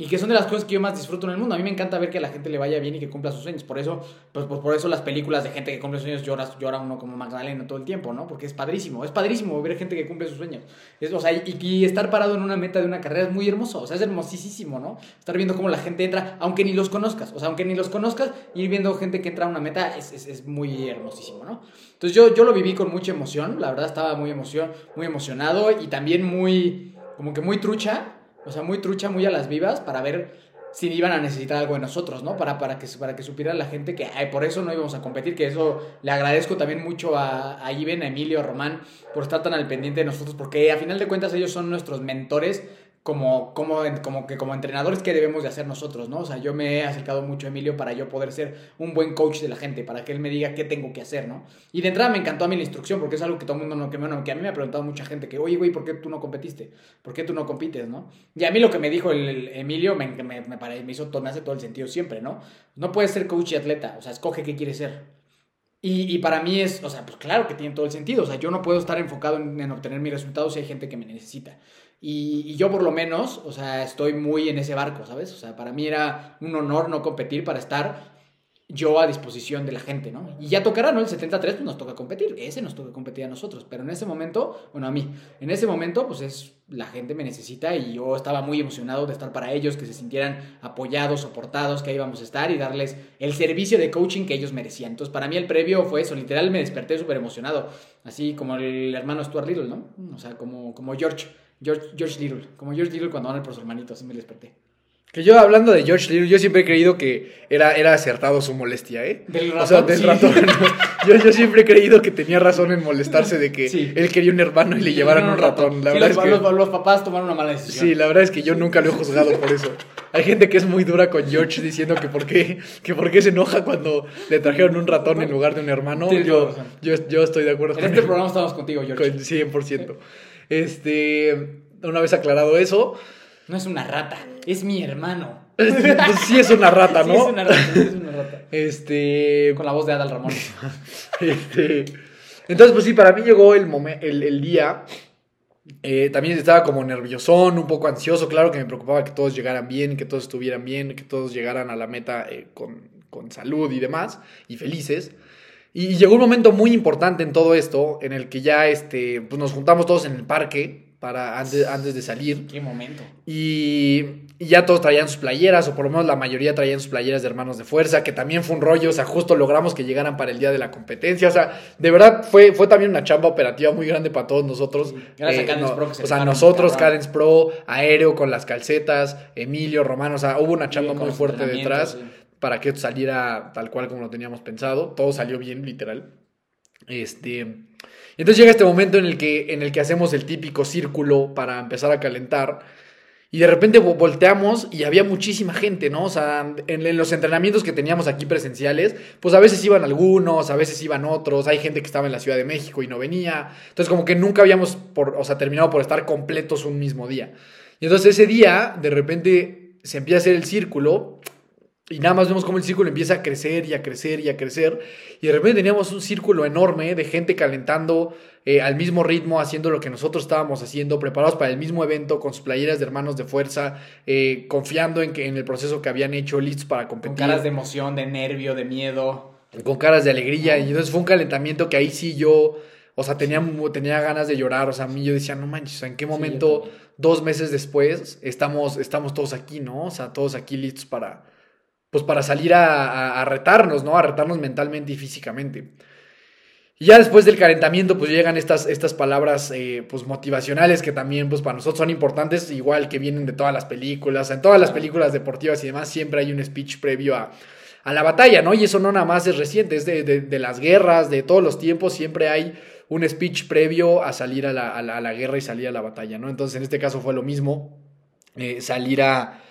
Y que son de las cosas que yo más disfruto en el mundo. A mí me encanta ver que a la gente le vaya bien y que cumpla sus sueños. Por eso, pues, pues por eso las películas de gente que cumple sueños llora, llora uno como Magdalena todo el tiempo, ¿no? Porque es padrísimo. Es padrísimo ver gente que cumple sus sueños. Es, o sea, y, y, estar parado en una meta de una carrera es muy hermoso. O sea, es hermosísimo, ¿no? Estar viendo cómo la gente entra, aunque ni los conozcas. O sea, aunque ni los conozcas, ir viendo gente que entra a una meta es, es, es muy hermosísimo, ¿no? Entonces yo, yo lo viví con mucha emoción. La verdad estaba muy, emoción, muy emocionado y también muy, como que muy trucha o sea, muy trucha, muy a las vivas para ver si iban a necesitar algo de nosotros, ¿no? Para, para, que, para que supiera la gente que ay, por eso no íbamos a competir, que eso le agradezco también mucho a, a Iben, a Emilio, a Román, por estar tan al pendiente de nosotros, porque a final de cuentas ellos son nuestros mentores como, como, como, que como entrenadores que debemos de hacer nosotros, ¿no? O sea, yo me he acercado mucho a Emilio para yo poder ser un buen coach de la gente, para que él me diga qué tengo que hacer, ¿no? Y de entrada me encantó a mí la instrucción, porque es algo que todo el mundo no, que, bueno, que a mí me ha preguntado mucha gente, que, oye, güey, ¿por qué tú no competiste? ¿Por qué tú no compites, no? Y a mí lo que me dijo el, el Emilio me, me, me, pare, me, hizo, me hace todo el sentido siempre, ¿no? No puedes ser coach y atleta, o sea, escoge qué quieres ser. Y, y, para mí es, o sea, pues claro que tiene todo el sentido. O sea, yo no puedo estar enfocado en, en obtener mis resultados si hay gente que me necesita. Y, y, yo por lo menos, o sea, estoy muy en ese barco, ¿sabes? O sea, para mí era un honor no competir para estar yo a disposición de la gente, ¿no? Y ya tocará, ¿no? El 73 pues nos toca competir, ese nos toca competir a nosotros, pero en ese momento, bueno, a mí, en ese momento pues es, la gente me necesita y yo estaba muy emocionado de estar para ellos, que se sintieran apoyados, soportados, que ahí vamos a estar y darles el servicio de coaching que ellos merecían. Entonces para mí el previo fue eso, literal me desperté súper emocionado, así como el hermano Stuart Little, ¿no? O sea, como, como George. George, George Little, como George Little cuando van por su hermanito, así me desperté. Que yo, hablando de George Little, yo siempre he creído que era, era acertado su molestia, ¿eh? Del ratón. O sea, del sí. ratón. yo, yo siempre he creído que tenía razón en molestarse de que sí. él quería un hermano y le llevaran un ratón. La sí, verdad los, es que... los, los, papás tomaron una mala decisión. Sí, la verdad es que yo nunca lo he juzgado por eso. Hay gente que es muy dura con George diciendo que por qué, que por qué se enoja cuando le trajeron un ratón en lugar de un hermano. Yo, yo, yo, estoy de acuerdo en con este él. programa estamos contigo, George. Con 100%. Este, una vez aclarado eso... No es una rata, es mi hermano. Pues sí es una rata, ¿no? Sí es una rata, sí es una rata. Este... Con la voz de Adal Ramón. este... Entonces, pues sí, para mí llegó el, el, el día. Eh, también estaba como nerviosón, un poco ansioso. Claro que me preocupaba que todos llegaran bien, que todos estuvieran bien, que todos llegaran a la meta eh, con, con, salud y demás, y felices. Y, llegó un momento muy importante en todo esto, en el que ya este, pues nos juntamos todos en el parque para antes, antes de salir. Qué momento. Y, y ya todos traían sus playeras, o por lo menos la mayoría traían sus playeras de hermanos de fuerza, que también fue un rollo, o sea, justo logramos que llegaran para el día de la competencia, o sea, de verdad fue, fue también una chamba operativa muy grande para todos nosotros. Gracias a Eh, Cadence Pro que se O sea, nosotros. Cadence Pro, Aéreo con las calcetas, Emilio, Romano, o sea, hubo una chamba muy fuerte detrás entrenamientos, para que saliera tal cual como lo teníamos pensado. Todo salió bien, literal. Este. Entonces llega este momento en el que, en el que hacemos el típico círculo para empezar a calentar. Y de repente vo- volteamos y había muchísima gente, ¿no? O sea, en, en los entrenamientos que teníamos aquí presenciales, pues a veces iban algunos, a veces iban otros. Hay gente que estaba en la Ciudad de México y no venía. Entonces, como que nunca habíamos, por, o sea, terminado por estar completos un mismo día. Y entonces ese día, de repente, se empieza a hacer el círculo y nada más vemos cómo el círculo empieza a crecer y a crecer y a crecer. Y de repente teníamos un círculo enorme de gente calentando eh, al mismo ritmo, haciendo lo que nosotros estábamos haciendo, preparados para el mismo evento, con sus playeras de hermanos de fuerza, eh, confiando en, que, en el proceso que habían hecho, listos para Con competir. caras de emoción, de nervio, de miedo. con caras de alegría. Y entonces fue un calentamiento que ahí sí yo, o sea, tenía, tenía ganas de llorar. O sea, a mí yo decía, no manches, ¿en qué momento, dos meses después, estamos, estamos todos aquí, ¿no? O sea, todos aquí listos para, pues para salir a, retarnos, ¿no? A retarnos mentalmente y físicamente. Y ya después del calentamiento, pues llegan estas, estas palabras eh, pues motivacionales que también pues para nosotros son importantes, igual que vienen de todas las películas. En todas las películas deportivas y demás siempre hay un speech previo a, a la batalla, ¿no? Y eso no nada más es reciente, es de, de- de las guerras, de todos los tiempos, siempre hay un speech previo a salir a la, a la- guerra y salir a la batalla, ¿no? Entonces en este caso fue lo mismo, eh, salir a,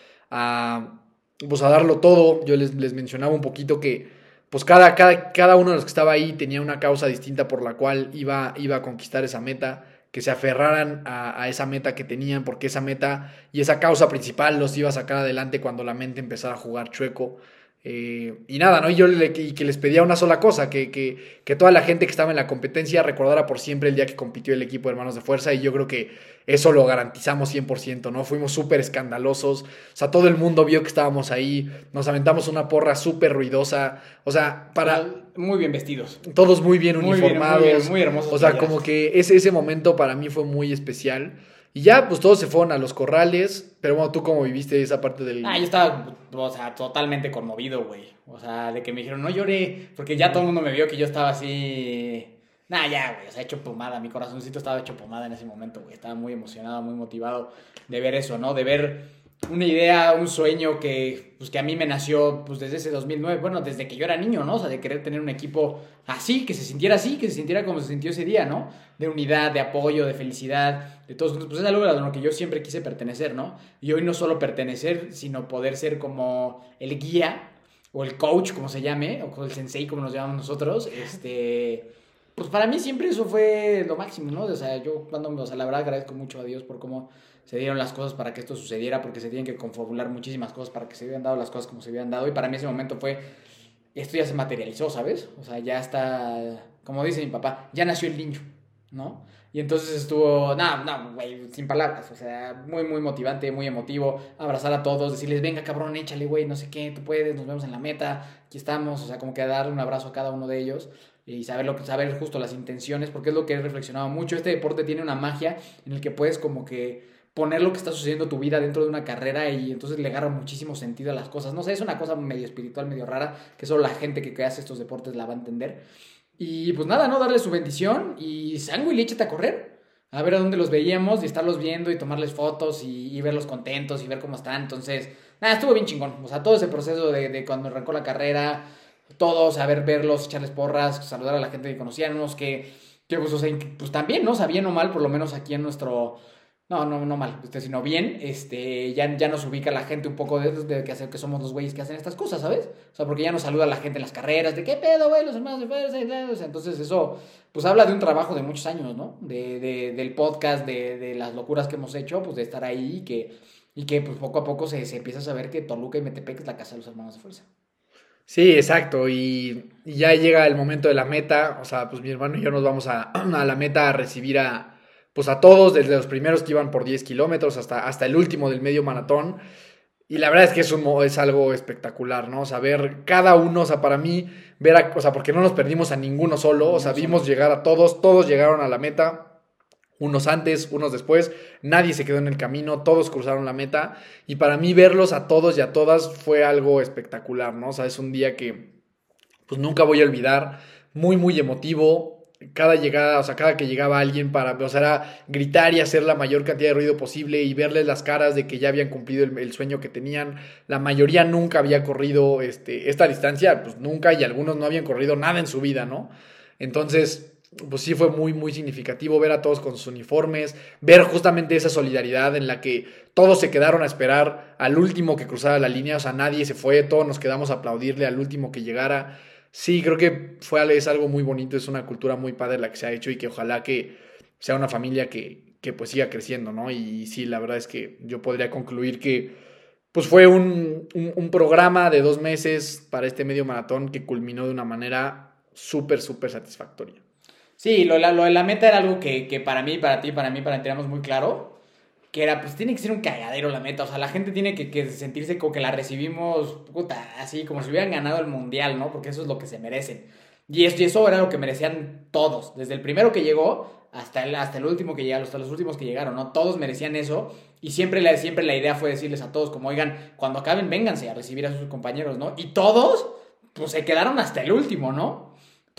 pues a darlo todo. Yo les, les mencionaba un poquito que pues cada, cada, cada uno de los que estaba ahí tenía una causa distinta por la cual iba, iba a conquistar esa meta, que se aferraran a, a esa meta que tenían, porque esa meta y esa causa principal los iba a sacar adelante cuando la mente empezara a jugar chueco. Eh, y nada, ¿no? Y yo le, y que les pedía una sola cosa, que, que, que toda la gente que estaba en la competencia recordara por siempre el día que compitió el equipo de Hermanos de Fuerza y yo creo que eso lo garantizamos 100%, ¿no? Fuimos súper escandalosos, o sea, todo el mundo vio que estábamos ahí, nos aventamos una porra súper ruidosa, o sea, para Muy bien vestidos. todos muy bien Muy bien, muy uniformados, bien, muy hermosos o sea, como que ese, ese momento para mí fue muy especial. Y ya, pues todos se fueron a los corrales, pero bueno, ¿tú cómo viviste esa parte del... Ah, yo estaba, o sea, totalmente conmovido, güey. O sea, de que me dijeron, no lloré, porque ya todo el mundo me vio que yo estaba así... Nah, ya, güey, o sea, hecho pomada. Mi corazoncito estaba hecho pomada en ese momento, güey. Estaba muy emocionado, muy motivado de ver eso, ¿no? De ver una idea, un sueño que, pues, que a mí me nació pues, desde ese 2009, bueno, desde que yo era niño, ¿no? O sea, de querer tener un equipo así, que se sintiera así, que se sintiera como se sintió ese día, ¿no? De unidad, de apoyo, de felicidad, de todos. Pues es algo a lo que yo siempre quise pertenecer, ¿no? Y hoy no solo pertenecer, sino poder ser como el guía o el coach, como se llame, o el sensei, como nos llamamos nosotros, este... Pues para mí siempre eso fue lo máximo, ¿no? O sea, yo cuando, o sea, la verdad agradezco mucho a Dios por cómo se dieron las cosas para que esto sucediera, porque se tienen que confabular muchísimas cosas para que se hubieran dado las cosas como se hubieran dado. Y para mí ese momento fue, esto ya se materializó, ¿sabes? O sea, ya está, como dice mi papá, ya nació el niño, ¿no? Y entonces estuvo, no, no, güey, sin palabras, o sea, muy, muy motivante, muy emotivo, abrazar a todos, decirles, venga, cabrón, échale, güey, no sé qué, tú puedes, nos vemos en la meta, aquí estamos, o sea, como que darle un abrazo a cada uno de ellos y saber lo saber justo las intenciones, porque es lo que he reflexionado mucho, este deporte tiene una magia en el que puedes como que poner lo que está sucediendo en tu vida dentro de una carrera y entonces le agarra muchísimo sentido a las cosas. No sé, es una cosa medio espiritual, medio rara, que solo la gente que hace estos deportes la va a entender. Y pues nada, ¿no? Darle su bendición y sangre y échate a correr. A ver a dónde los veíamos y estarlos viendo y tomarles fotos y, y verlos contentos y ver cómo están. Entonces, nada, estuvo bien chingón. O sea, todo ese proceso de, de cuando arrancó la carrera, todos, a ver, verlos, echarles porras, saludar a la gente que conocíamos, que, que pues, o sea, pues también, ¿no? O sea, bien o mal, por lo menos aquí en nuestro... No, no, no mal, este, sino bien, este, ya, ya nos ubica la gente un poco de, que, hacer, que somos los güeyes que hacen estas cosas, ¿sabes? O sea, porque ya nos saluda la gente en las carreras, de qué pedo, güey, los hermanos de fuerza, entonces eso, pues habla de un trabajo de muchos años, ¿no? De, de, del podcast, de, de las locuras que hemos hecho, pues de estar ahí y que, y que pues poco a poco se, se empieza a saber que Toluca y Metepec es la casa de los hermanos de fuerza. Sí, exacto. Y, y ya llega el momento de la meta. O sea, pues mi hermano y yo nos vamos a, a la meta a recibir a, pues a todos, desde los primeros que iban por 10 kilómetros hasta, hasta el último del medio maratón. Y la verdad es que es, un, es algo espectacular, ¿no? O sea, ver cada uno, o sea, para mí, ver, a, o sea, porque no nos perdimos a ninguno solo, o sea, vimos llegar a todos, todos llegaron a la meta. Unos antes, unos después, nadie se quedó en el camino, todos cruzaron la meta y para mí verlos a todos y a todas fue algo espectacular, ¿no? O sea, es un día que pues nunca voy a olvidar, muy, muy emotivo. Cada llegada, o sea, cada que llegaba alguien para, o sea, gritar y hacer la mayor cantidad de ruido posible y verles las caras de que ya habían cumplido el, el sueño que tenían. La mayoría nunca había corrido este, esta distancia, pues nunca, y algunos no habían corrido nada en su vida, ¿no? Entonces, pues sí fue muy, muy significativo ver a todos con sus uniformes, ver justamente esa solidaridad en la que todos se quedaron a esperar al último que cruzara la línea, o sea, nadie se fue, todos nos quedamos a aplaudirle al último que llegara. Sí, creo que fue, es algo muy bonito, es una cultura muy padre la que se ha hecho y que ojalá que sea una familia que, que pues siga creciendo, ¿no? Y, sí, la verdad es que yo podría concluir que pues fue un, un, un programa de dos meses para este medio maratón que culminó de una manera súper, súper satisfactoria. Sí, lo, lo, de la meta era algo que, que para mí, para ti, para mí, para teníamos muy claro. Que era, pues tiene que ser un cagadero la meta. O sea, la gente tiene que, que, sentirse como que la recibimos, puta, así, como si hubieran ganado el mundial, ¿no? Porque eso es lo que se merecen. Y eso, y eso era lo que merecían todos. Desde el primero que llegó hasta el, hasta el último que llegaron, hasta los últimos que llegaron, ¿no? Todos merecían eso. Y siempre la, siempre la idea fue decirles a todos, como, oigan, cuando acaben, vénganse a recibir a sus compañeros, ¿no? Y todos, pues se quedaron hasta el último, ¿no?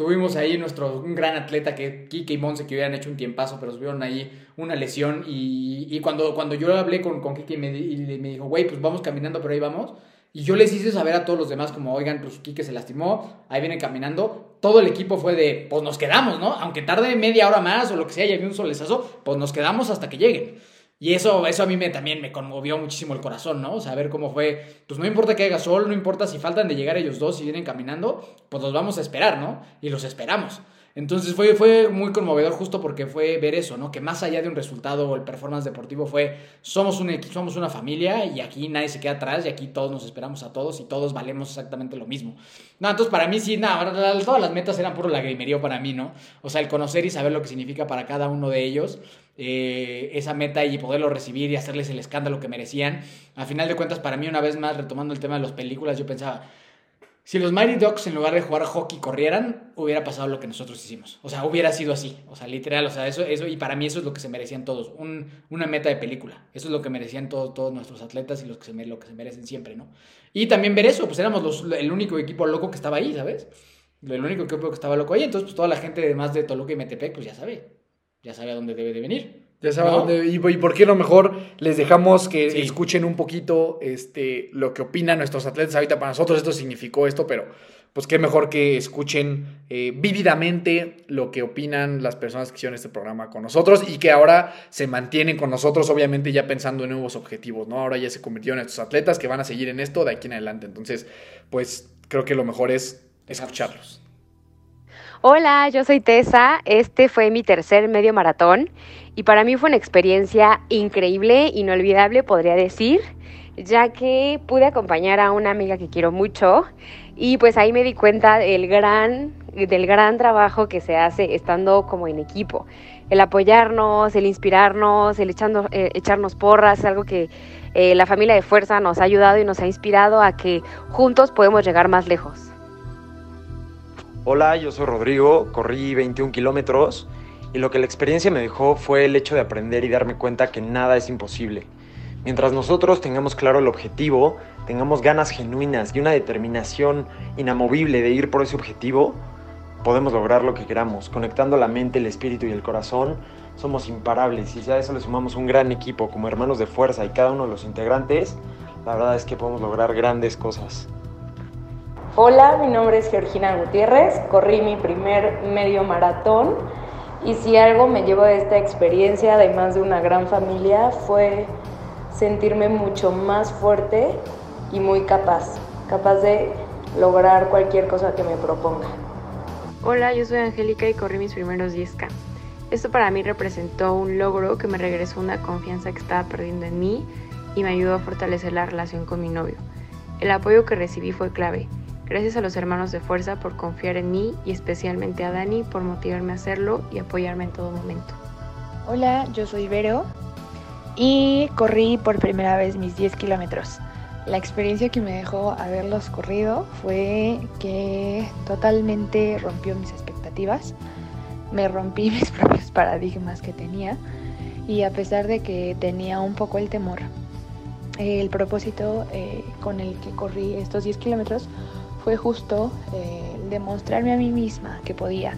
Tuvimos ahí nuestro, un gran atleta que Kike y Monse que hubieran hecho un tiempazo, pero tuvieron ahí una lesión. Y, y cuando, cuando yo hablé con, con Kike y me, me dijo, güey, pues vamos caminando, pero ahí vamos. Y yo les hice saber a todos los demás, como, oigan, pues Kike se lastimó, ahí viene caminando. Todo el equipo fue de, pues nos quedamos, ¿no? Aunque tarde media hora más o lo que sea y había un solezazo, pues nos quedamos hasta que lleguen. Y eso, eso a mí me, también me conmovió muchísimo el corazón, ¿no? Saber cómo fue, pues no importa que haya sol, no importa si faltan de llegar ellos dos y vienen caminando, pues los vamos a esperar, ¿no? Y los esperamos. Entonces fue, fue muy conmovedor justo porque fue ver eso, ¿no? Que más allá de un resultado o el performance deportivo fue, somos un somos una familia y aquí nadie se queda atrás y aquí todos nos esperamos a todos y todos valemos exactamente lo mismo. No, entonces para mí sí, nada, todas las metas eran puro lagrimerío para mí, ¿no? O sea, el conocer y saber lo que significa para cada uno de ellos eh, esa meta y poderlo recibir y hacerles el escándalo que merecían. A final de cuentas, para mí, una vez más, retomando el tema de las películas, yo pensaba, si los Mighty Ducks en lugar de jugar hockey corrieran, hubiera pasado lo que nosotros hicimos. O sea, hubiera sido así. O sea, literal, o sea, eso, eso y para mí eso es lo que se merecían todos. Un, una meta de película. Eso es lo que merecían todos, todos nuestros atletas y los que se, lo que se merecen siempre, ¿no? Y también ver eso, pues éramos los, el único equipo loco que estaba ahí, ¿sabes? El único equipo que estaba loco ahí. Entonces, pues toda la gente, además de Toluca y Metepec, pues ya sabe ya sabe a dónde debe de venir. Ya sabe dónde, y, y, por qué no mejor les dejamos que sí. escuchen un poquito este, lo que opinan nuestros atletas. Ahorita para nosotros esto significó esto, pero pues qué mejor que escuchen eh, vívidamente lo que opinan las personas que hicieron este programa con nosotros y que ahora se mantienen con nosotros, obviamente ya pensando en nuevos objetivos, ¿no? Ahora ya se convirtieron en estos atletas que van a seguir en esto de aquí en adelante. Entonces, pues creo que lo mejor es escucharlos. Hola, yo soy Tessa. Este fue mi tercer medio maratón y para mí fue una experiencia increíble, inolvidable, podría decir, ya que pude acompañar a una amiga que quiero mucho y pues ahí me di cuenta del gran, del gran trabajo que se hace estando como en equipo. El apoyarnos, el inspirarnos, el echando, eh, echarnos porras, es algo que eh, la familia de fuerza nos ha ayudado y nos ha inspirado a que juntos podemos llegar más lejos. Hola, yo soy Rodrigo, corrí 21 kilómetros y lo que la experiencia me dejó fue el hecho de aprender y darme cuenta que nada es imposible. Mientras nosotros tengamos claro el objetivo, tengamos ganas genuinas y una determinación inamovible de ir por ese objetivo, podemos lograr lo que queramos. Conectando la mente, el espíritu y el corazón, somos imparables y si a eso le sumamos un gran equipo como hermanos de fuerza y cada uno de los integrantes, la verdad es que podemos lograr grandes cosas. Hola, mi nombre es Georgina Gutiérrez, corrí mi primer medio maratón y si algo me llevo de esta experiencia, además de una gran familia, fue sentirme mucho más fuerte y muy capaz, capaz de lograr cualquier cosa que me proponga. Hola, yo soy Angélica y corrí mis primeros 10K. Esto para mí representó un logro que me regresó una confianza que estaba perdiendo en mí y me ayudó a fortalecer la relación con mi novio. El apoyo que recibí fue clave Gracias a los hermanos de fuerza por confiar en mí y especialmente a Dani por motivarme a hacerlo y apoyarme en todo momento. Hola, yo soy Vero y corrí por primera vez mis 10 kilómetros. La experiencia que me dejó haberlos corrido fue que totalmente rompió mis expectativas. me rompí mis propios paradigmas que tenía y a pesar de que tenía un poco el temor, el propósito eh, con el que corrí estos 10 kilómetros fue justo eh, demostrarme a mí misma que podía,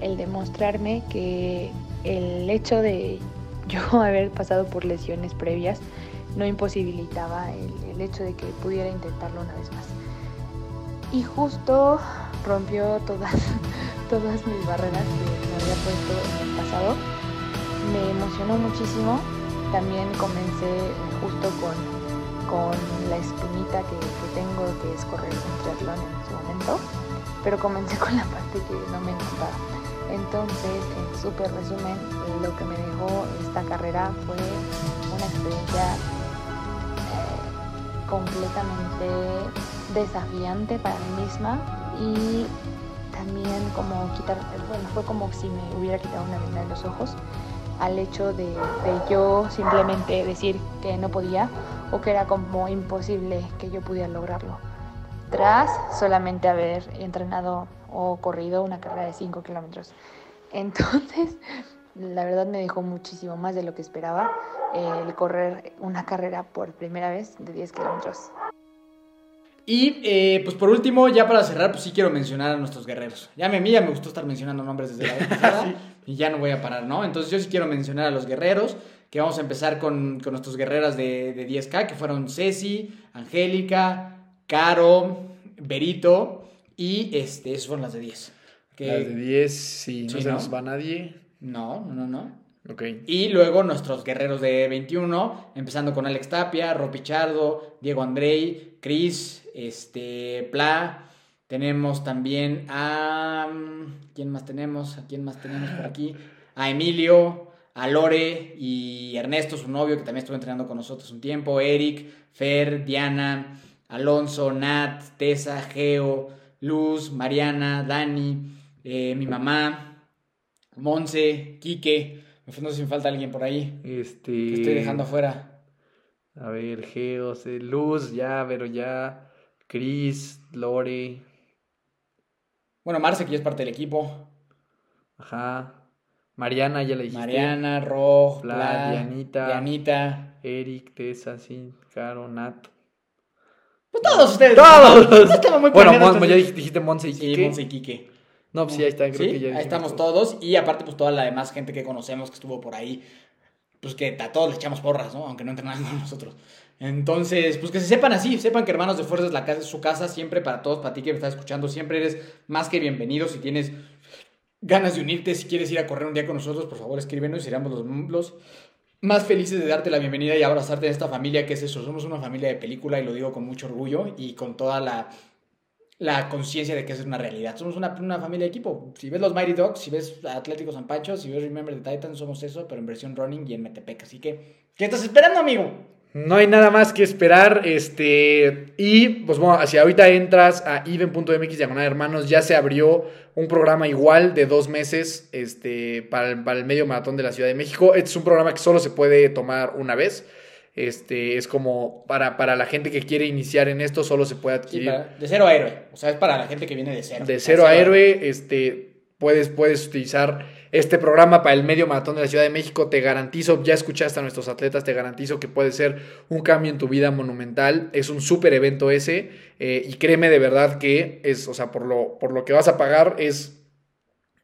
el demostrarme que el hecho de yo haber pasado por lesiones previas no imposibilitaba el, el hecho de que pudiera intentarlo una vez más. Y justo rompió todas, todas mis barreras que me había puesto en el pasado. Me emocionó muchísimo. También comencé justo con, con la espinita que, tengo, que es correr un triatlón en su momento. Pero comencé con la parte que no me encantaba. Entonces, en súper resumen, lo que me dejó esta carrera fue una experiencia eh, completamente desafiante para mí misma y también como quitar, bueno, fue como si me hubiera quitado una venda de los ojos al hecho de yo simplemente decir que no podía o que era como imposible que yo pudiera lograrlo tras solamente haber entrenado o corrido una carrera de 5 kilómetros. Entonces, la verdad me dejó muchísimo más de lo que esperaba eh, el correr una carrera por primera vez de 10 kilómetros. Y eh, pues por último, ya para cerrar, pues sí quiero mencionar a nuestros guerreros. Ya me, a mí ya me gustó estar mencionando nombres desde la vez pasada y ya no voy a parar, ¿no? Entonces yo sí quiero mencionar a los guerreros, que vamos a empezar con, con nuestros guerreras de, de 10K, que fueron Ceci, Angélica, Caro, Berito y este, esos fueron las de 10. Que- Las de 10, sí, no Sí, se ¿no? nos va nadie. No, no, no, no. Ok. Y luego nuestros guerreros de 21, empezando con Alex Tapia, Ro Pichardo, Diego Andrei, Cris, este, Pla. Tenemos también a... mm, ¿Quién más tenemos? ¿A quién más tenemos por aquí? A Emilio, a Lore y Ernesto, su novio, que también estuvo entrenando con nosotros un tiempo. Eric, Fer, Diana, Alonso, Nat, Tessa, Geo, Luz, Mariana, Dani, eh, mi mamá, Monse, Quique. No sé si me falta alguien por ahí Este. que estoy dejando afuera. A ver, Geos, eh, Luz, ya, pero ya. Chris, Lore. Bueno, Marce, que ya es parte del equipo. Ajá. Mariana, ya le dijiste. Mariana, Roj, Pla, Pla, Dianita. Dianita. Eric, Tessa, sí, Caro, Nat. Pues todos ustedes. ¡Todos! Estaba muy bueno, Mon- ya dijiste Monse y Sí, Quique. Monse y Quique. No, pues sí, ahí está, creo Sí, que ya ahí estamos todos. todos. Y aparte, pues toda la demás gente que conocemos que estuvo por ahí. Pues que a todos le echamos porras, ¿no? Aunque no entrenaran con nosotros. Entonces, pues que se sepan así, sepan que Hermanos de Fuerza es la casa, su casa siempre para todos, para ti que me estás escuchando, siempre eres más que bienvenido. Si tienes ganas de unirte, si quieres ir a correr un día con nosotros, por favor escríbenos y seremos los, los más felices de darte la bienvenida y abrazarte de esta familia que es eso. Somos una familia de película y lo digo con mucho orgullo y con toda la, la conciencia de que eso es una realidad. Somos una, una familia de equipo. Si ves los Mighty Dogs, si ves Atlético San Pancho, si ves Remember the Titans, somos eso, pero en versión running y en Metepec. Así que, ¿qué estás esperando, amigo? No hay nada más que esperar. Este. Y pues bueno, si ahorita entras a even.mx diagonal hermanos, ya se abrió un programa igual de dos meses este, para, el, para el medio maratón de la Ciudad de México. Este es un programa que solo se puede tomar una vez. Este es como para, para la gente que quiere iniciar en esto, solo se puede Sí, adquirir. para- de cero a héroe. O sea, es para la gente que viene de cero. de cero a héroe, este, puedes, puedes utilizar este programa para el medio maratón de la Ciudad de México. Te garantizo, ya escuchaste a nuestros atletas, te garantizo que puede ser un cambio en tu vida monumental. Es un súper evento ese. eh, y créeme de verdad que es, o sea, por lo, por lo que vas a pagar es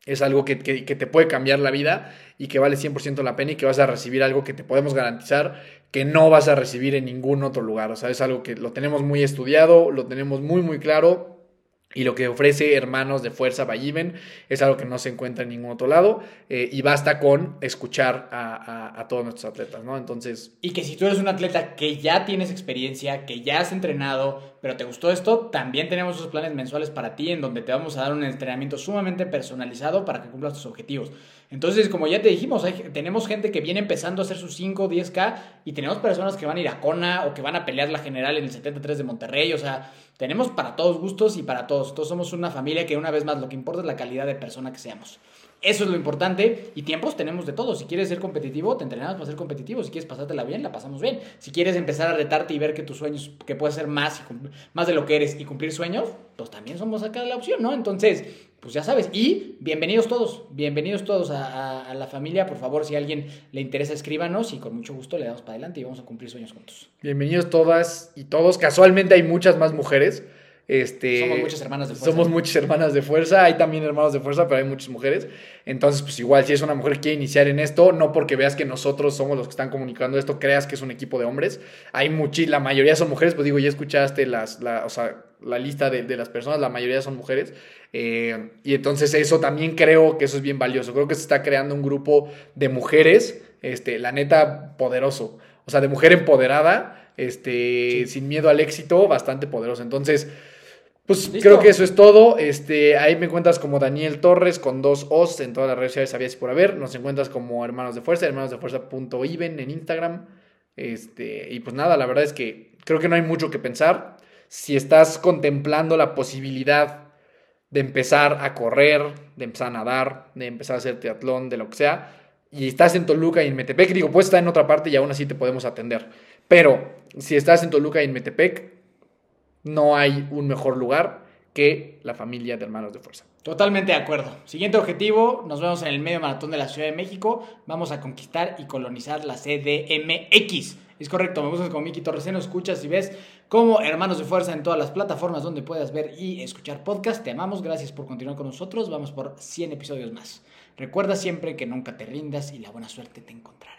es algo que, que- que te puede cambiar la vida y que vale 100% la pena y que vas a recibir algo que te podemos garantizar que no vas a recibir en ningún otro lugar. O sea, es algo que lo tenemos muy estudiado, lo tenemos muy, muy claro. Y lo que ofrece Hermanos de Fuerza Valliven es algo que no se encuentra en ningún otro lado. eh, y basta con escuchar a, a- todos nuestros atletas, ¿no? Entonces, Y que si tú eres un atleta que ya tienes experiencia, que ya has entrenado, pero te gustó esto, también tenemos esos planes mensuales para ti en donde te vamos a dar un entrenamiento sumamente personalizado para que cumplas tus objetivos. Entonces, como ya te dijimos, hay- tenemos gente que viene empezando a hacer sus 5, 10K y tenemos personas que van a ir a Kona o que van a pelear la general en el 73 de Monterrey. O sea, tenemos para todos gustos y para todos. Todos somos una familia que una vez más lo que importa es la calidad de persona que seamos. Eso es lo importante. Y tiempos tenemos de todo. Si quieres ser competitivo, te entrenamos para ser competitivo. Si quieres pasártela bien, la pasamos bien. Si quieres empezar a retarte y ver que tus sueños, que puedes ser más, y más de lo que eres y cumplir sueños, pues también somos acá la opción, ¿no? Entonces, pues ya sabes. Y bienvenidos todos. Bienvenidos todos a, a- a la familia. Por favor, si a alguien le interesa, escríbanos y con mucho gusto le damos para adelante y vamos a cumplir sueños juntos. Bienvenidos todas y todos. Casualmente hay muchas más mujeres. Este, Somos muchas hermanas de fuerza. Somos muchas hermanas de fuerza. Hay también hermanos de fuerza, pero hay muchas mujeres. Entonces, pues igual, si es una mujer que quiere iniciar en esto, no porque veas que nosotros somos los que están comunicando esto, creas que es un equipo de hombres. Hay muchi la mayoría son mujeres, pues digo, ya escuchaste las, la, o sea, la lista de, de las personas, la mayoría son mujeres. Eh, y entonces eso también creo que eso es bien valioso. Creo que se está creando un grupo de mujeres, este, la neta, poderoso. O sea, de mujer empoderada, este, sin miedo al éxito, bastante poderoso. Entonces, pues Listo. creo que eso es todo. Este, ahí me encuentras como Daniel Torres con dos O's en todas las redes sociales, sabías por haber. Nos encuentras como Hermanos de Fuerza, hermanosdefuerza.even en Instagram. Este, y pues nada, la verdad es que creo que no hay mucho que pensar. Si estás contemplando la posibilidad de empezar a correr, de empezar a nadar, de empezar a hacer triatlón, de lo que sea, y estás en Toluca y en Metepec, digo, puedes estar en otra parte y aún así te podemos atender. Pero si estás en Toluca y en Metepec, no hay un mejor lugar que la familia de hermanos de fuerza. Totalmente de acuerdo. Siguiente objetivo, nos vemos en el medio maratón de la Ciudad de México. Vamos a conquistar y colonizar la CDMX. Es correcto, me buscas como Miki Torres, nos escuchas y ves como Hermanos de Fuerza en todas las plataformas donde puedas ver y escuchar podcast. Te amamos, gracias por continuar con nosotros. Vamos por 100 episodios más. Recuerda siempre que nunca te rindas y la buena suerte te encontrará.